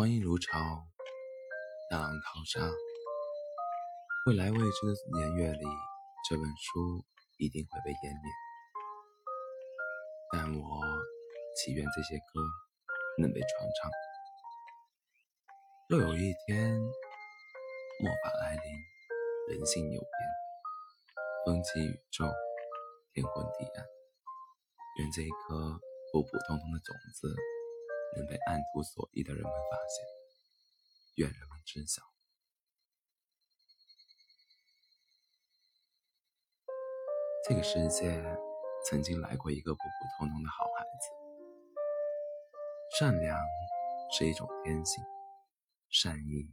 观音如潮，大浪淘沙。未来未知的年月里，这本书一定会被湮灭。但我祈愿这些歌能被传唱。若有一天末法来临，人性有变，风起宇宙，天昏地暗，愿这一颗普普通通的种子。能被按图索骥的人们发现，愿人们知晓，这个世界曾经来过一个普普通通的好孩子。善良是一种天性，善意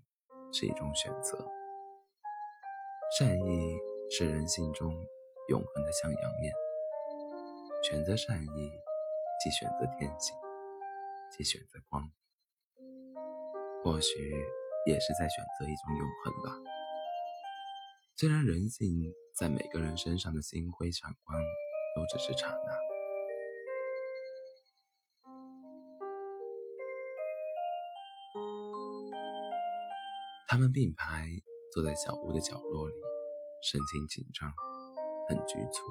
是一种选择。善意是人性中永恒的向阳面，选择善意，即选择天性。即选择光，或许也是在选择一种永恒吧。虽然人性在每个人身上的星辉闪光都只是刹那，他们并排坐在小屋的角落里，神情紧张，很局促，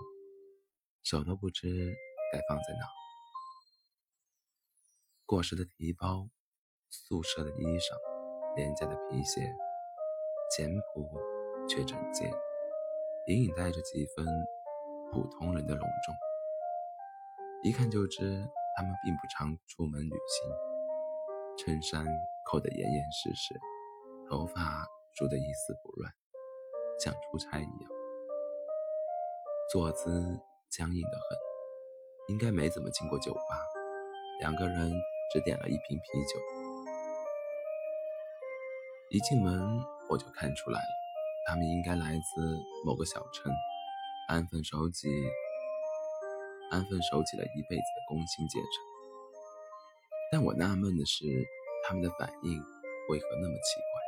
手都不知该放在哪。过时的提包，宿舍的衣裳，廉价的皮鞋，简朴却整洁，隐隐带着几分普通人的隆重。一看就知他们并不常出门旅行。衬衫扣得严严实实，头发梳得一丝不乱，像出差一样。坐姿僵硬得很，应该没怎么进过酒吧。两个人。只点了一瓶啤酒，一进门我就看出来了，他们应该来自某个小城，安分守己，安分守己了一辈子的工薪阶层。但我纳闷的是，他们的反应为何那么奇怪？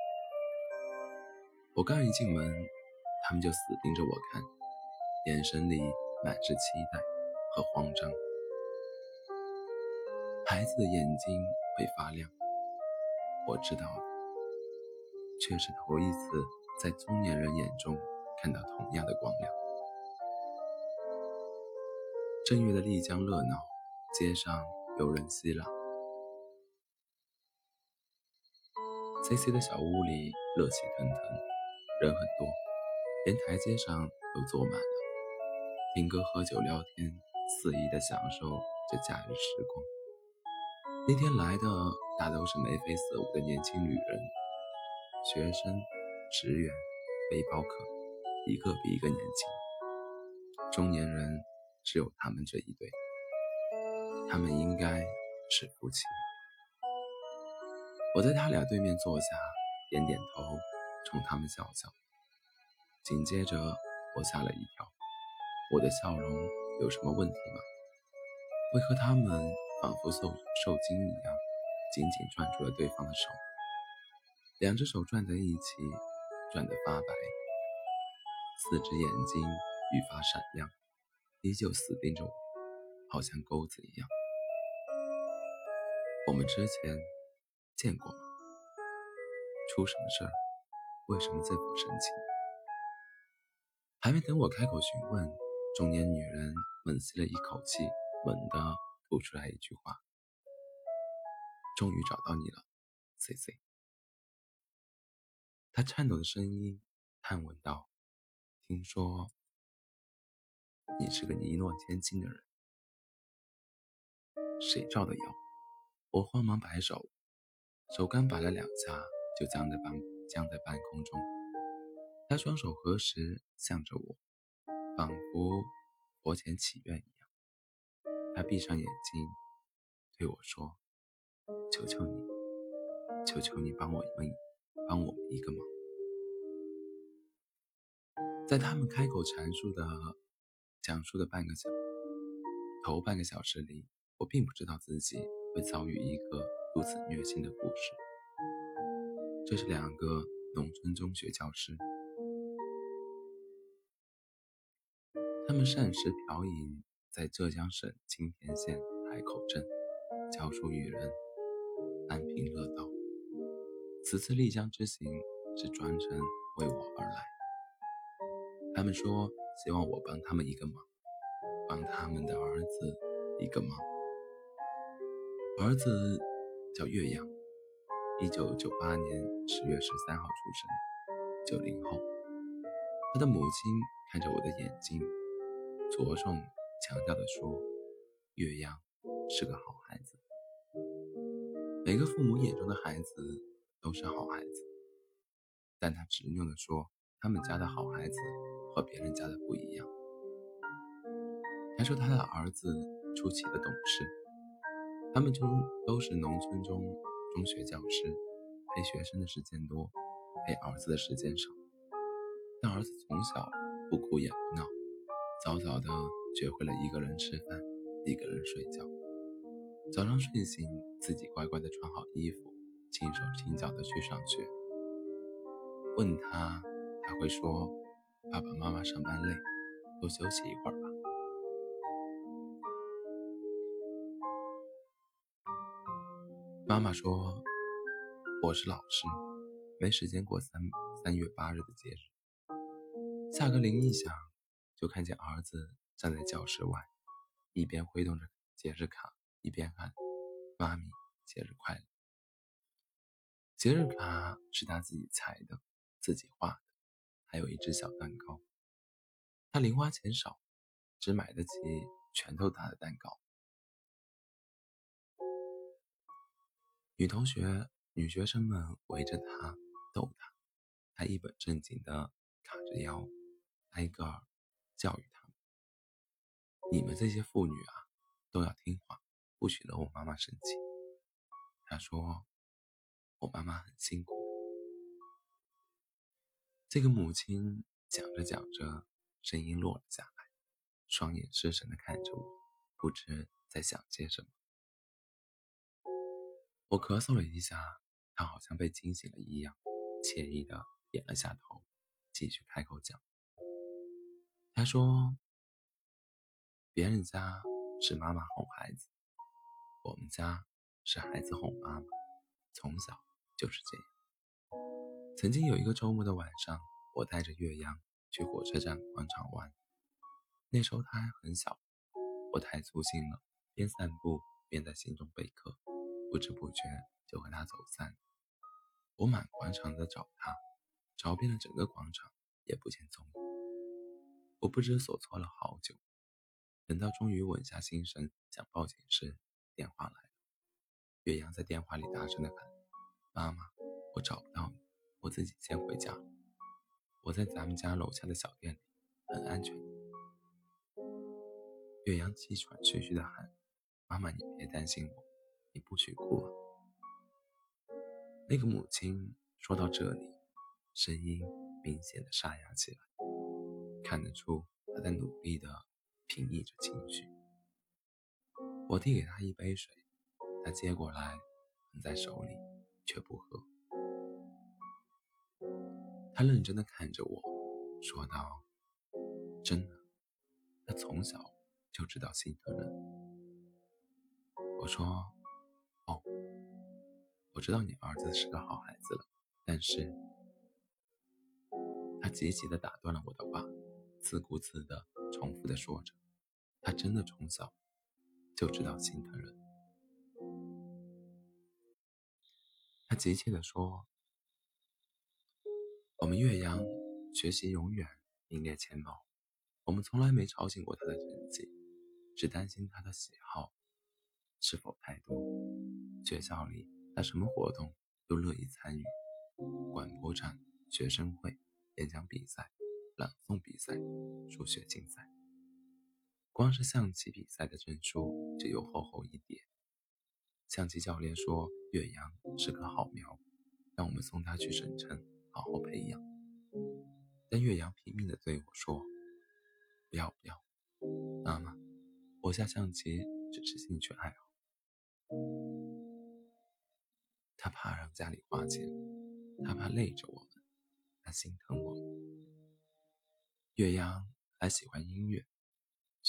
我刚一进门，他们就死盯着我看，眼神里满是期待和慌张。孩子的眼睛会发亮，我知道的，却是头一次在中年人眼中看到同样的光亮。正月的丽江热闹，街上游人熙攘。C C 的小屋里热气腾腾，人很多，连台阶上都坐满了，听歌、喝酒、聊天，肆意的享受这假日时光。那天来的大都是眉飞色舞的年轻女人，学生、职员、背包客，一个比一个年轻。中年人只有他们这一对，他们应该是夫妻。我在他俩对面坐下，点点头，冲他们笑笑。紧接着，我吓了一跳，我的笑容有什么问题吗？为何他们？仿佛受受惊一样，紧紧攥住了对方的手，两只手攥在一起，攥得发白，四只眼睛愈发闪亮，依旧死盯着我，好像钩子一样。我们之前见过吗？出什么事儿？为什么这副神情？还没等我开口询问，中年女人猛吸了一口气，猛地。吐出来一句话：“终于找到你了，C C。”他颤抖的声音探问道：“听说你是个一诺千金的人，谁造的谣？”我慌忙摆手，手刚摆了两下，就僵在半僵在半空中。他双手合十，向着我，仿佛佛前祈愿一样。他闭上眼睛，对我说：“求求你，求求你帮我一帮我们一个忙。”在他们开口阐述的、讲述的半个小头半个小时里，我并不知道自己会遭遇一个如此虐心的故事。这是两个农村中学教师，他们善食调饮。在浙江省青田县海口镇教书育人，安贫乐道。此次丽江之行是专程为我而来。他们说希望我帮他们一个忙，帮他们的儿子一个忙。儿子叫岳阳，一九九八年十月十三号出生，九零后。他的母亲看着我的眼睛，着重强调地说：“岳阳是个好孩子。”每个父母眼中的孩子都是好孩子，但他执拗地说：“他们家的好孩子和别人家的不一样。”还说他的儿子出奇的懂事，他们中都是农村中中学教师，陪学生的时间多，陪儿子的时间少。但儿子从小不哭也不闹，早早的学会了一个人吃饭，一个人睡觉。早上睡醒，自己乖乖的穿好衣服，轻手轻脚的去上学。问他，他会说：“爸爸妈妈上班累，多休息一会儿吧。”妈妈说：“我是老师，没时间过三三月八日的节日。”下课铃一响，就看见儿子站在教室外，一边挥动着节日卡，一边喊：“妈咪，节日快乐！”节日卡是他自己裁的，自己画的，还有一只小蛋糕。他零花钱少，只买得起拳头大的蛋糕。女同学、女学生们围着他逗他，他一本正经的卡着腰。挨个教育他：“你们这些妇女啊，都要听话，不许惹我妈妈生气。”他说：“我妈妈很辛苦。”这个母亲讲着讲着，声音落了下来，双眼失神的看着我，不知在想些什么。我咳嗽了一下，他好像被惊醒了一样，惬意的点了下头，继续开口讲。他说：“别人家是妈妈哄孩子，我们家是孩子哄妈妈，从小就是这样。”曾经有一个周末的晚上，我带着岳阳去火车站广场玩。那时候他还很小，我太粗心了，边散步边在心中备课，不知不觉就和他走散。我满广场的找他，找遍了整个广场，也不见踪影。我不知所措了好久，等到终于稳下心神想报警时，电话来了。岳阳在电话里大声的喊：“妈妈，我找不到你，我自己先回家。我在咱们家楼下的小店里，很安全。”岳阳气喘吁吁的喊：“妈妈，你别担心我，你不许哭啊。”那个母亲说到这里，声音明显的沙哑起来。看得出她在努力的平抑着情绪。我递给他一杯水，他接过来，捧在手里，却不喝。他认真的看着我，说道：“真的，他从小就知道心疼人。”我说：“哦，我知道你儿子是个好孩子了，但是……”他急急的打断了我的话。自顾自的重复的说着：“他真的从小就知道心疼人。”他急切地说：“我们岳阳学习永远名列前茅，我们从来没吵醒过他的成绩，只担心他的喜好是否太多。学校里他什么活动都乐意参与，广播站、学生会、演讲比赛。”朗诵比赛、数学竞赛，光是象棋比赛的证书就有厚厚一叠。象棋教练说岳阳是棵好苗，让我们送他去省城好好培养。但岳阳拼命地对我说：“不要不要，妈妈，我下象棋只是兴趣爱好。”他怕让家里花钱，他怕累着我们，他心疼我们。岳阳还喜欢音乐，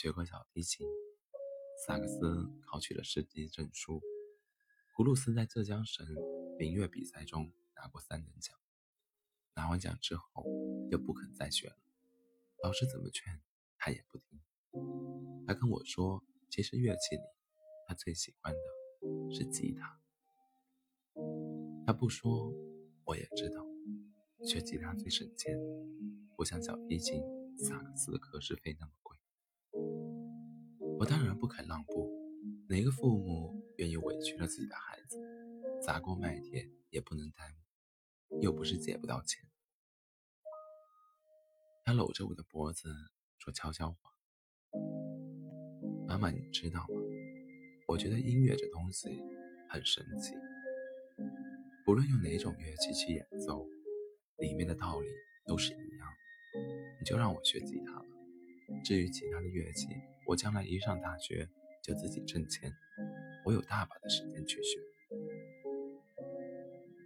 学过小提琴，萨克斯考取了市级证书，葫芦丝在浙江省民乐比赛中拿过三等奖。拿完奖之后就不肯再学了，老师怎么劝他也不听。他跟我说，其实乐器里他最喜欢的是吉他。他不说，我也知道，学吉他最省钱，不像小提琴，萨克斯的课时费那么贵。我当然不肯让步，哪个父母愿意委屈了自己的孩子？砸锅卖铁也不能耽误，又不是借不到钱。他搂着我的脖子说悄悄话：“妈妈，你知道吗？我觉得音乐这东西很神奇。”不论用哪种乐器去演奏，里面的道理都是一样。你就让我学吉他吧。至于其他的乐器，我将来一上大学就自己挣钱，我有大把的时间去学。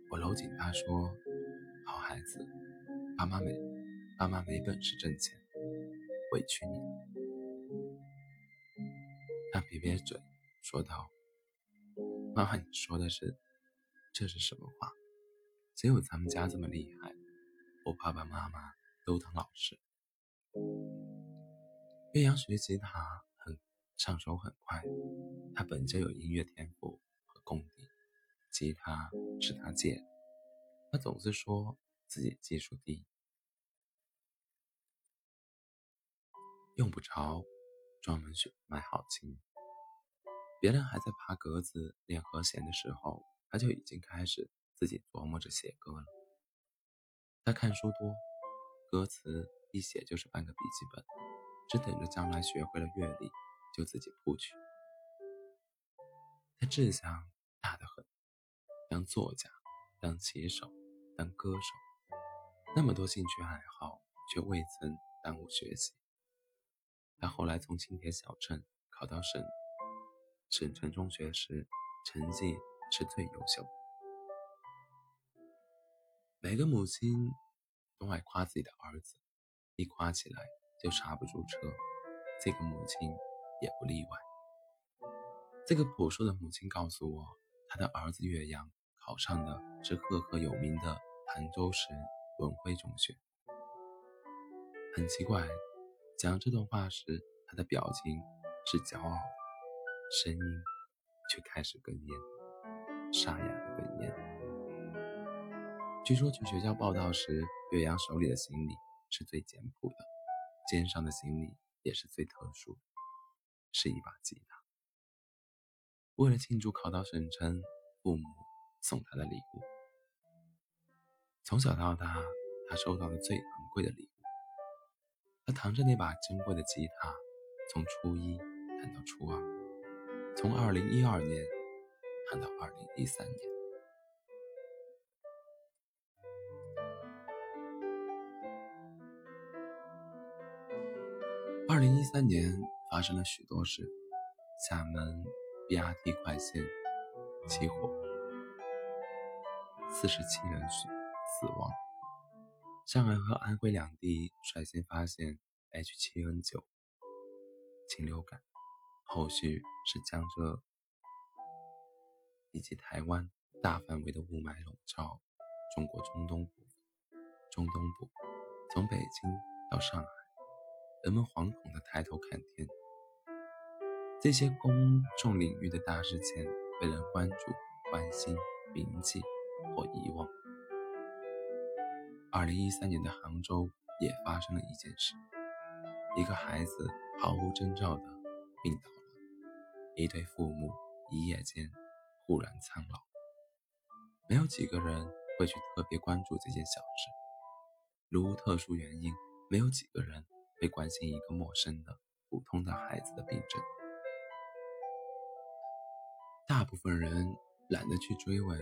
我搂紧他说：“好孩子，爸妈没爸妈没本事挣钱，委屈你了。”他撇撇嘴说道：“妈妈，你说的是？”这是什么话？只有咱们家这么厉害，我爸爸妈妈都当老师。岳阳学吉他很上手很快，他本就有音乐天赋和功底，吉他是他借。他总是说自己技术低，用不着专门去买好琴。别人还在爬格子练和弦的时候。他就已经开始自己琢磨着写歌了。他看书多，歌词一写就是半个笔记本，只等着将来学会了乐理就自己谱曲。他志向大得很，当作家，当棋手，当歌手，那么多兴趣爱好，却未曾耽误学习。他后来从青田小镇考到省省城中学时，成绩。是最优秀。每个母亲都爱夸自己的儿子，一夸起来就刹不住车。这个母亲也不例外。这个朴素的母亲告诉我，她的儿子岳阳考上的是赫赫有名的潭州市文晖中学。很奇怪，讲这段话时，他的表情是骄傲的，声音却开始哽咽。沙哑的哽咽。据说去学校报道时，岳阳手里的行李是最简朴的，肩上的行李也是最特殊，是一把吉他。为了庆祝考到省城，父母送他的礼物。从小到大，他收到的最昂贵的礼物。他扛着那把珍贵的吉他，从初一弹到初二，从二零一二年。弹到二零一三年，零一三年发生了许多事：厦门 BRT 快线起火，四十七人死死亡；上海和安徽两地率先发现 H7N9 禽流感，后续是江浙。以及台湾大范围的雾霾笼罩中国中东部，中东部从北京到上海，人们惶恐地抬头看天。这些公众领域的大事件被人关注、关心、铭记或遗忘。二零一三年的杭州也发生了一件事：一个孩子毫无征兆地病倒了，一对父母一夜间。忽然苍老，没有几个人会去特别关注这件小事。如无特殊原因，没有几个人会关心一个陌生的、普通的孩子的病症。大部分人懒得去追问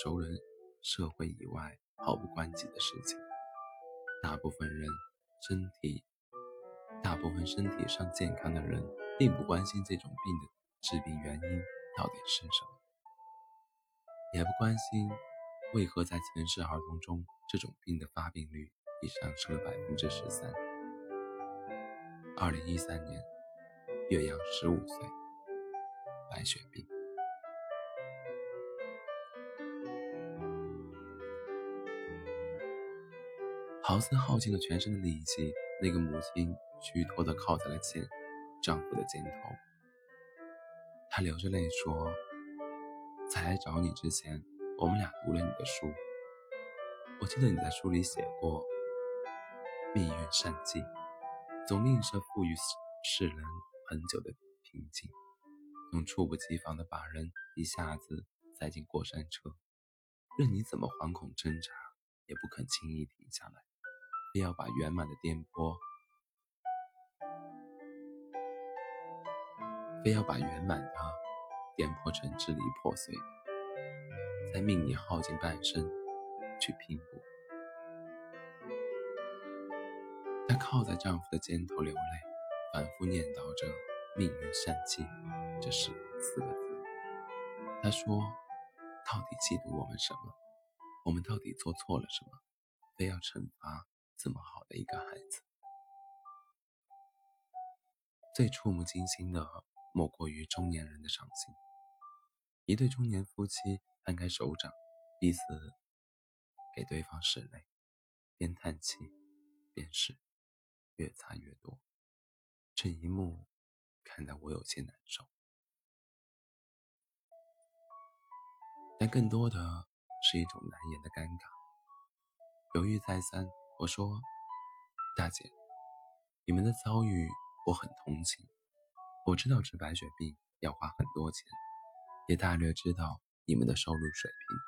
熟人、社会以外毫无关系的事情。大部分人身体，大部分身体上健康的人，并不关心这种病的致病原因到底是什么。也不关心为何在城市儿童中，这种病的发病率已上升了百分之十三。二零一三年，岳阳十五岁，白血病。好似耗尽了全身的力气，那个母亲虚脱地靠在了肩丈夫的肩头。她流着泪说：“在来找你之前，我们俩读了你的书。我记得你在书里写过，命运善计，总吝啬赋予世人很久的平静，用猝不及防的把人一下子塞进过山车，任你怎么惶恐挣扎，也不肯轻易停下来。”非要把圆满的颠簸，非要把圆满的颠簸成支离破碎的，再命你耗尽半生去拼搏。靠在丈夫的肩头流泪，反复念叨着“命运善计”这四四个字。她说：“到底嫉妒我们什么？我们到底做错了什么？非要惩罚？”这么好的一个孩子，最触目惊心的莫过于中年人的伤心。一对中年夫妻摊开手掌，彼此给对方拭泪，边叹气边拭，越擦越多。这一幕看得我有些难受，但更多的是一种难言的尴尬。犹豫再三。我说：“大姐，你们的遭遇我很同情。我知道治白血病要花很多钱，也大略知道你们的收入水平。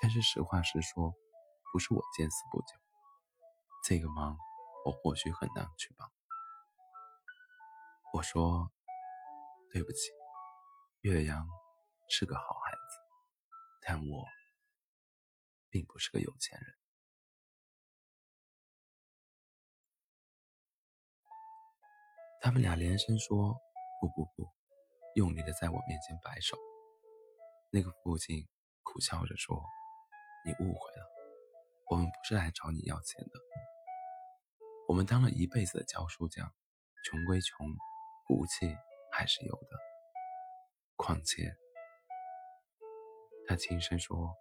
但是实话实说，不是我见死不救。这个忙我或许很难去帮。”我说：“对不起，岳阳是个好孩子，但我并不是个有钱人。”他们俩连声说：“不不不！”用力的在我面前摆手。那个父亲苦笑着说：“你误会了，我们不是来找你要钱的。我们当了一辈子的教书匠，穷归穷，骨气还是有的。况且……”他轻声说：“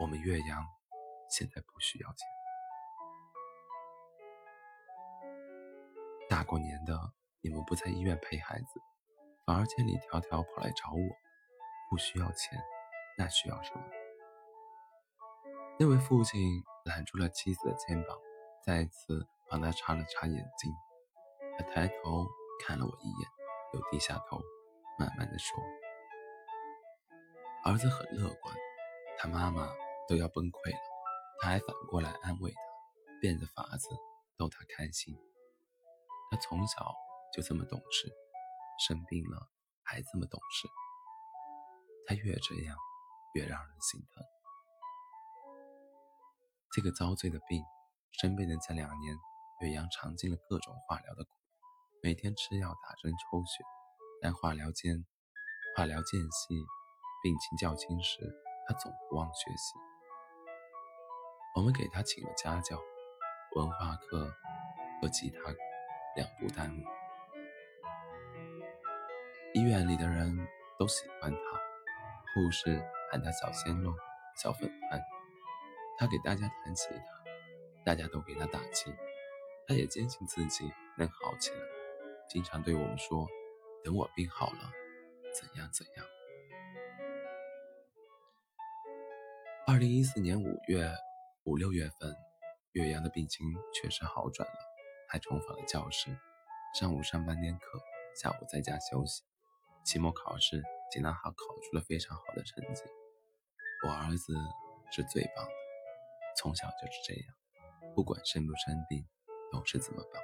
我们岳阳现在不需要钱。”大过年的，你们不在医院陪孩子，反而千里迢迢跑来找我，不需要钱，那需要什么？那位父亲揽住了妻子的肩膀，再次帮她擦了擦眼睛。他抬头看了我一眼，又低下头，慢慢的说：“儿子很乐观，他妈妈都要崩溃了，他还反过来安慰他，变着法子逗他开心。”他从小就这么懂事，生病了还这么懂事。他越这样，越让人心疼。这个遭罪的病，生病的这两年，岳阳尝尽了各种化疗的苦，每天吃药打针抽血。但化疗间，化疗间隙，病情较轻时，他总不忘学习。我们给他请了家教，文化课和吉他。两不耽误。医院里的人都喜欢他，护士喊他小鲜肉、小粉团。他给大家弹吉他，大家都给他打气。他也坚信自己能好起来，经常对我们说：“等我病好了，怎样怎样。”二零一四年五月、五六月份，岳阳的病情确实好转了。还重返了教室，上午上半天课，下午在家休息。期末考试，吉娜哈考出了非常好的成绩。我儿子是最棒的，从小就是这样，不管生不生病，都是这么棒。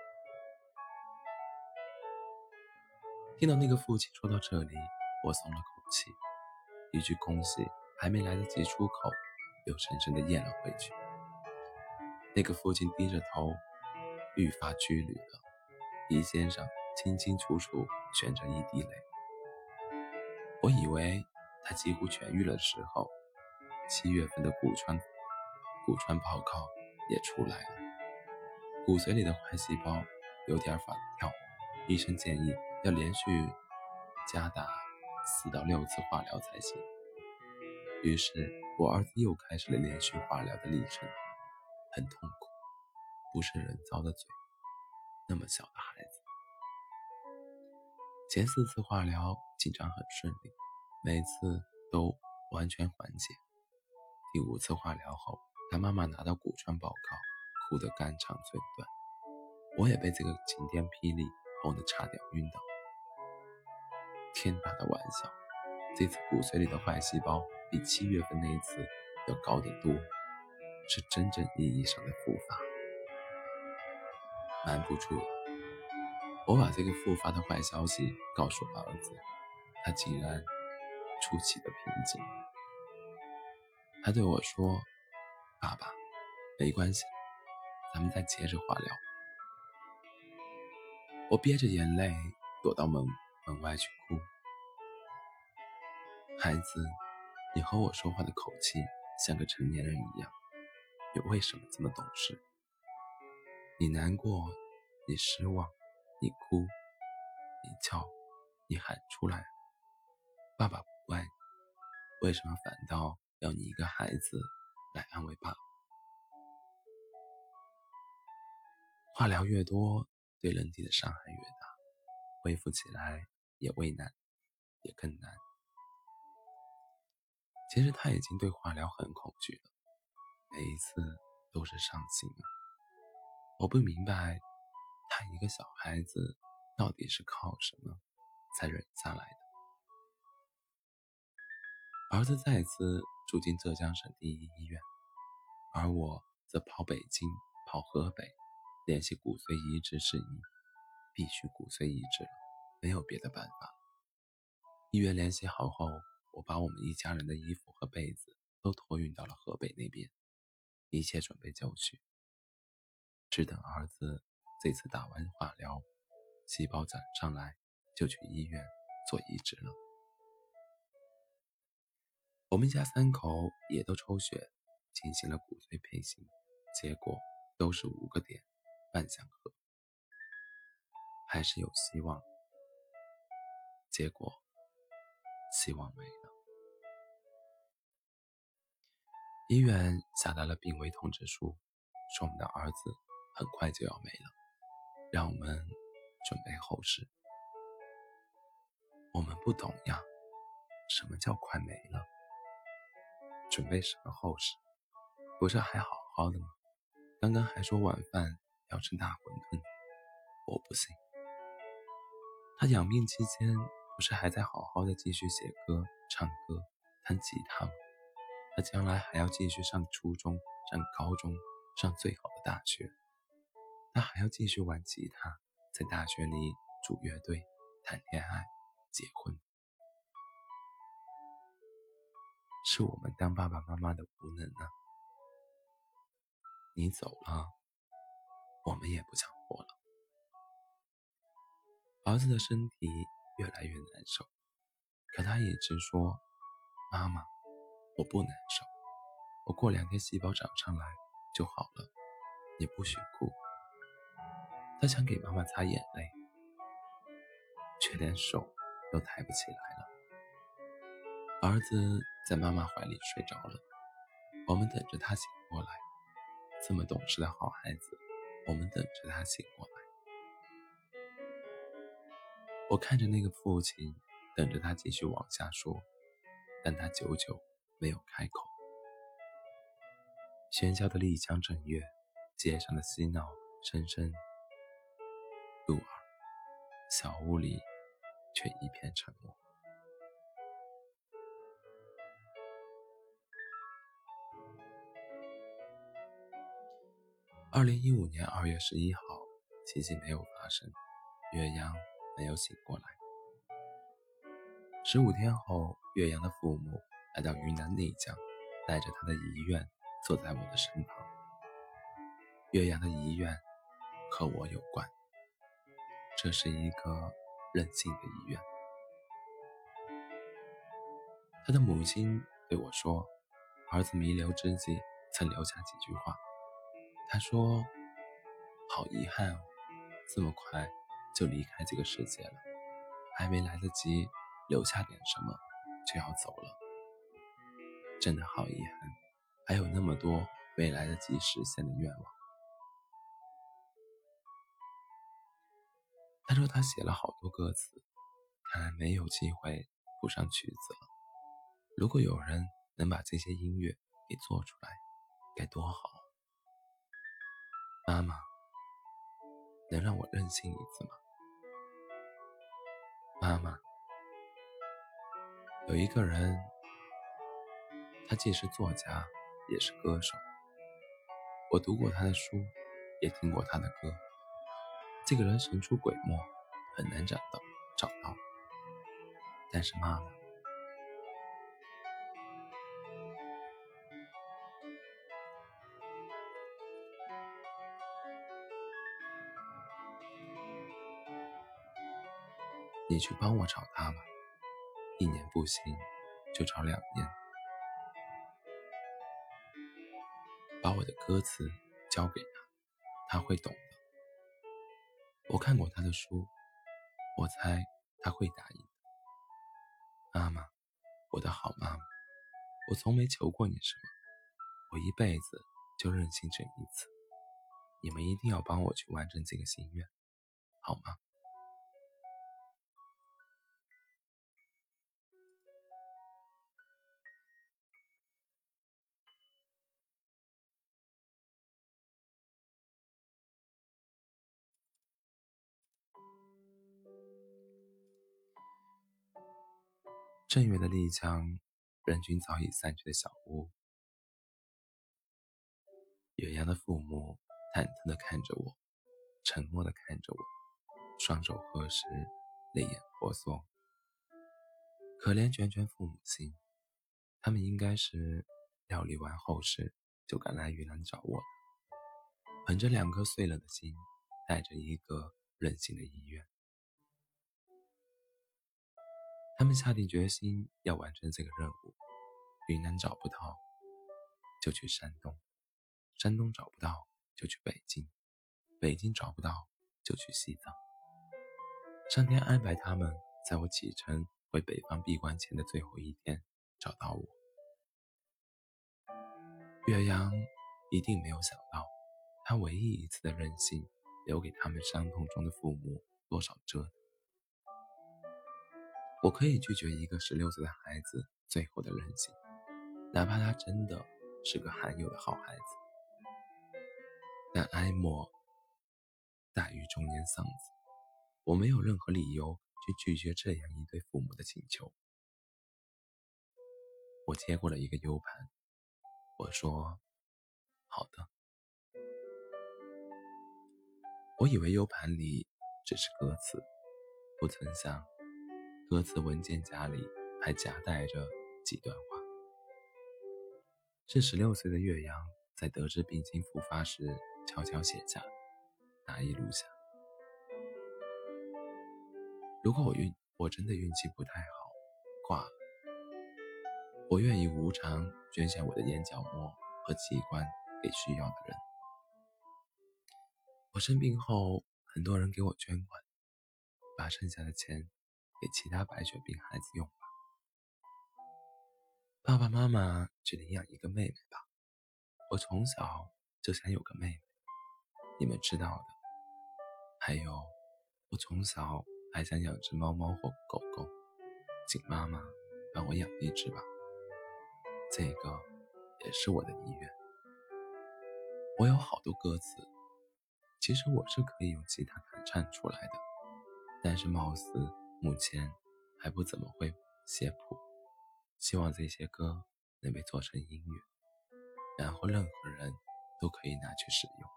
听到那个父亲说到这里，我松了口气，一句恭喜还没来得及出口，又深深的咽了回去。那个父亲低着头。愈发拘旅了，鼻尖上清清楚楚悬着一滴泪。我以为他几乎痊愈了的时候，七月份的骨穿骨穿报告也出来了，骨髓里的坏细胞有点反跳，医生建议要连续加打四到六次化疗才行。于是我儿子又开始了连续化疗的历程。很痛苦，不是人造的嘴。那么小的孩子，前四次化疗进展很顺利，每次都完全缓解。第五次化疗后，他妈妈拿到骨穿报告，哭得肝肠寸断。我也被这个晴天霹雳轰得差点晕倒。天大的玩笑！这次骨髓里的坏细胞比七月份那一次要高得多，是真正意义上的复发。瞒不住了，我把这个复发的坏消息告诉儿子，他竟然出奇的平静。他对我说：“爸爸，没关系，咱们再接着化疗。”我憋着眼泪躲到门门外去哭。孩子，你和我说话的口气像个成年人一样，你为什么这么懂事？你难过，你失望，你哭，你叫，你喊出来。爸爸不爱你，为什么反倒要你一个孩子来安慰爸爸？化疗越多，对人体的伤害越大，恢复起来也未难，也更难。其实他已经对化疗很恐惧了，每一次都是伤心啊！我不明白，他一个小孩子到底是靠什么才忍下来的？儿子再次住进浙江省第一医院，而我则跑北京、跑河北，联系骨髓移植事宜，必须骨髓移植了，没有别的办法。医院联系好后。我把我们一家人的衣服和被子都托运到了河北那边，一切准备就绪，只等儿子这次打完化疗，细胞长上来，就去医院做移植了。我们一家三口也都抽血进行了骨髓配型，结果都是五个点半相合，还是有希望。结果。希望没了。医院下达了病危通知书，说我们的儿子很快就要没了，让我们准备后事。我们不懂呀，什么叫快没了？准备什么后事？不是还好好的吗？刚刚还说晚饭要吃大馄饨，我不信。他养病期间。不是还在好好的继续写歌、唱歌、弹吉他吗？他将来还要继续上初中、上高中、上最好的大学。他还要继续玩吉他，在大学里组乐队、谈恋爱、结婚。是我们当爸爸妈妈的无能啊！你走了，我们也不想活了。儿子的身体。越来越难受，可他一直说：“妈妈，我不难受，我过两天细胞长上来就好了，你不许哭。”他想给妈妈擦眼泪，却连手都抬不起来了。儿子在妈妈怀里睡着了，我们等着他醒过来。这么懂事的好孩子，我们等着他醒过来。我看着那个父亲，等着他继续往下说，但他久久没有开口。喧嚣的丽江正月，街上的嬉闹声声入耳，小屋里却一片沉默。二零一五年二月十一号，奇迹没有发生，岳阳。没有醒过来。十五天后，岳阳的父母来到云南内江，带着他的遗愿坐在我的身旁。岳阳的遗愿和我有关，这是一个任性的遗愿。他的母亲对我说：“儿子弥留之际，曾留下几句话。他说：‘好遗憾，这么快。’”就离开这个世界了，还没来得及留下点什么，就要走了，真的好遗憾。还有那么多未来得及实现的愿望。他说他写了好多歌词，看来没有机会谱上曲子了。如果有人能把这些音乐给做出来，该多好！妈妈，能让我任性一次吗？妈妈，有一个人，他既是作家，也是歌手。我读过他的书，也听过他的歌。这个人神出鬼没，很难找到，找到。但是妈妈。你去帮我找他吧，一年不行就找两年，把我的歌词交给他，他会懂的。我看过他的书，我猜他会答应。妈妈，我的好妈妈，我从没求过你什么，我一辈子就任性这一次，你们一定要帮我去完成这个心愿，好吗？正月的丽江，人群早已散去的小屋。远洋的父母忐忑地看着我，沉默地看着我，双手合十，泪眼婆娑。可怜卷卷父母心，他们应该是料理完后事就赶来云南找我的，捧着两颗碎了的心，带着一个任性的意愿。他们下定决心要完成这个任务。云南找不到，就去山东；山东找不到，就去北京；北京找不到，就去西藏。上天安排他们在我启程回北方闭关前的最后一天找到我。岳阳一定没有想到，他唯一一次的任性，留给他们伤痛中的父母多少折腾。我可以拒绝一个十六岁的孩子最后的任性，哪怕他真的是个罕有的好孩子。但哀莫大于中年丧子，我没有任何理由去拒绝这样一对父母的请求。我接过了一个 U 盘，我说：“好的。”我以为 U 盘里只是歌词，不曾想。歌词文件夹里还夹带着几段话，是十六岁的岳阳在得知病情复发时悄悄写下，拿一录下。如果我运我真的运气不太好，挂了，我愿意无偿捐献我的眼角膜和器官给需要的人。我生病后，很多人给我捐款，把剩下的钱。给其他白血病孩子用吧。爸爸妈妈决定养一个妹妹吧。我从小就想有个妹妹，你们知道的。还有，我从小还想养只猫猫或狗狗，请妈妈帮我养一只吧。这个也是我的意愿。我有好多歌词，其实我是可以用吉他弹唱出来的，但是貌似。目前还不怎么会写谱，希望这些歌能被做成音乐，然后任何人都可以拿去使用。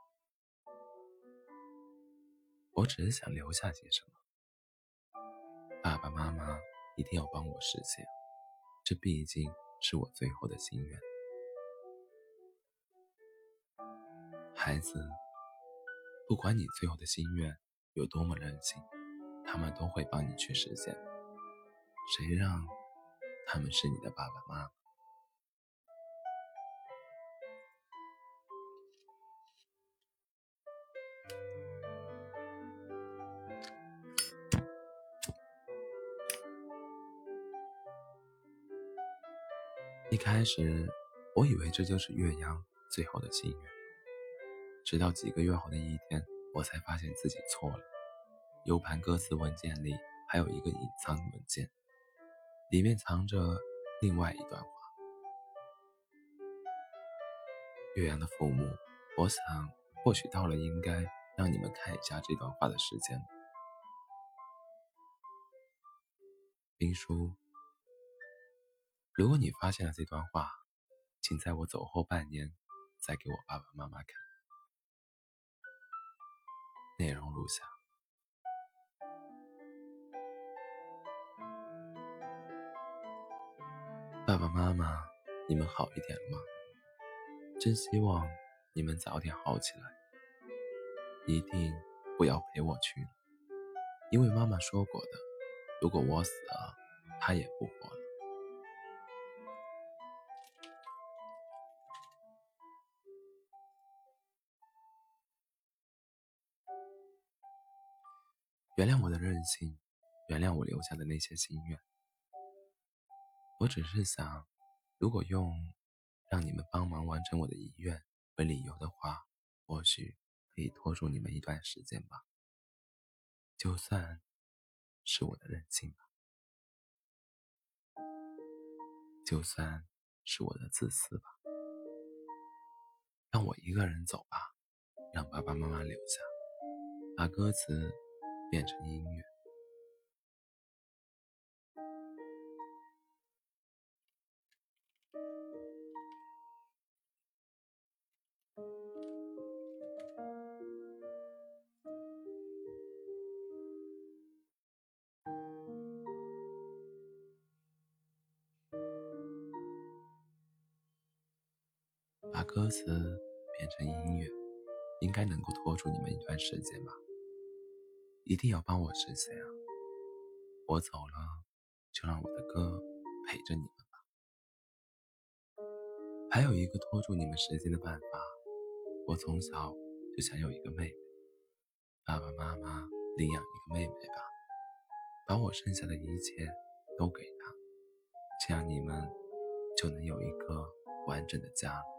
我只是想留下些什么，爸爸妈妈一定要帮我实现，这毕竟是我最后的心愿。孩子，不管你最后的心愿有多么任性。他们都会帮你去实现，谁让他们是你的爸爸妈妈？一开始，我以为这就是岳阳最后的心愿。直到几个月后的一天，我才发现自己错了。U 盘歌词文件里还有一个隐藏文件，里面藏着另外一段话。岳阳的父母，我想或许到了应该让你们看一下这段话的时间。兵叔，如果你发现了这段话，请在我走后半年再给我爸爸妈妈看。内容如下。妈妈，你们好一点了吗？真希望你们早点好起来。一定不要陪我去，因为妈妈说过的，如果我死了，她也不活了。原谅我的任性，原谅我留下的那些心愿。我只是想，如果用让你们帮忙完成我的遗愿为理由的话，或许可以拖住你们一段时间吧。就算是我的任性吧，就算是我的自私吧，让我一个人走吧，让爸爸妈妈留下，把歌词变成音乐。歌词变成音乐，应该能够拖住你们一段时间吧。一定要帮我实现啊！我走了，就让我的歌陪着你们吧。还有一个拖住你们时间的办法，我从小就想有一个妹妹，爸爸妈妈领养一个妹妹吧，把我剩下的一切都给她，这样你们就能有一个完整的家了。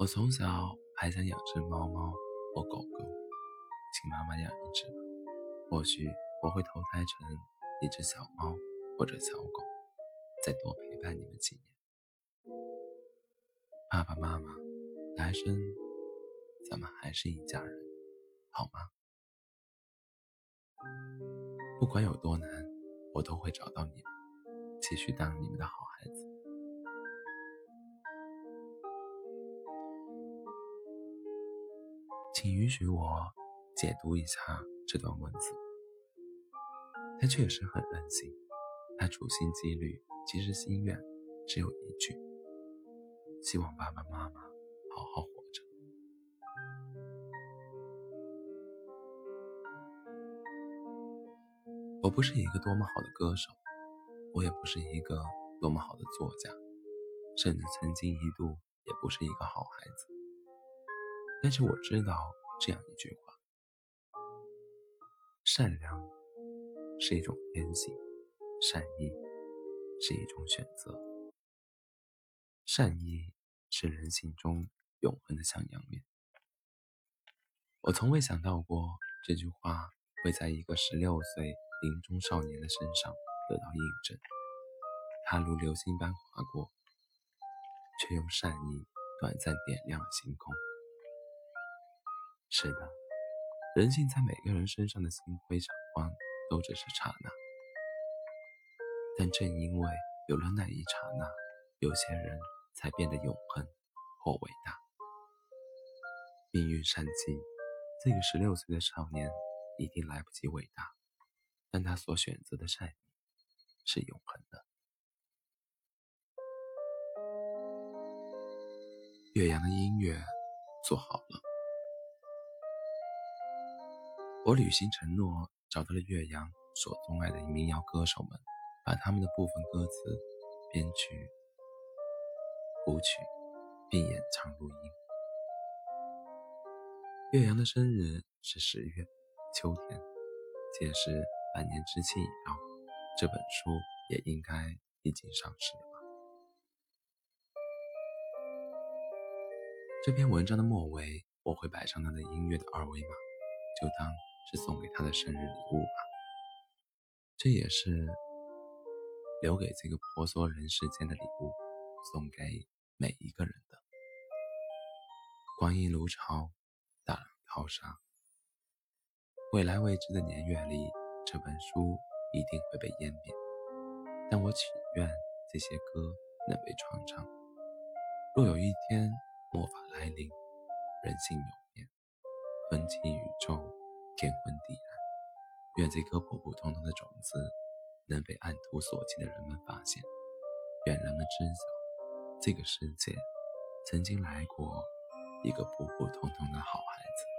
我从小还想养只猫猫或狗狗，请妈妈养一只吧。或许我会投胎成一只小猫或者小狗，再多陪伴你们几年。爸爸妈妈，来生咱们还是一家人，好吗？不管有多难，我都会找到你们，继续当你们的好孩子。请允许我解读一下这段文字。他确实很任性，他处心积虑，其实心愿只有一句：希望爸爸妈妈好好活着。我不是一个多么好的歌手，我也不是一个多么好的作家，甚至曾经一度也不是一个好孩子。但是我知道这样一句话：善良是一种天性，善意是一种选择。善意是人性中永恒的向阳面。我从未想到过这句话会在一个十六岁林中少年的身上得到印证。他如流星般划过，却用善意短暂点亮了星空。是的，人性在每个人身上的星辉闪光都只是刹那，但正因为有了那一刹那，有些人才变得永恒或伟大。命运善计，这个十六岁的少年一定来不及伟大，但他所选择的善意是永恒的。岳阳的音乐做好了。我履行承诺，找到了岳阳所钟爱的民谣歌手们，把他们的部分歌词编曲、谱曲，并演唱录音。岳阳的生日是十月，秋天，届时百年之期已到，这本书也应该已经上市了吧？这篇文章的末尾，我会摆上他的音乐的二维码，就当是送给他的生日礼物吧。这也是留给这个婆娑人世间的礼物，送给每一个人的。光阴如潮，大浪淘沙，未来未知的年月里，这本书一定会被湮灭。但我祈愿这些歌能被传唱。若有一天末法来临，人性有变，风起宇宙，天昏地暗，愿这颗普普通通的种子能被按图索骥的人们发现，愿人们知晓，这个世界曾经来过一个普普通通的好孩子。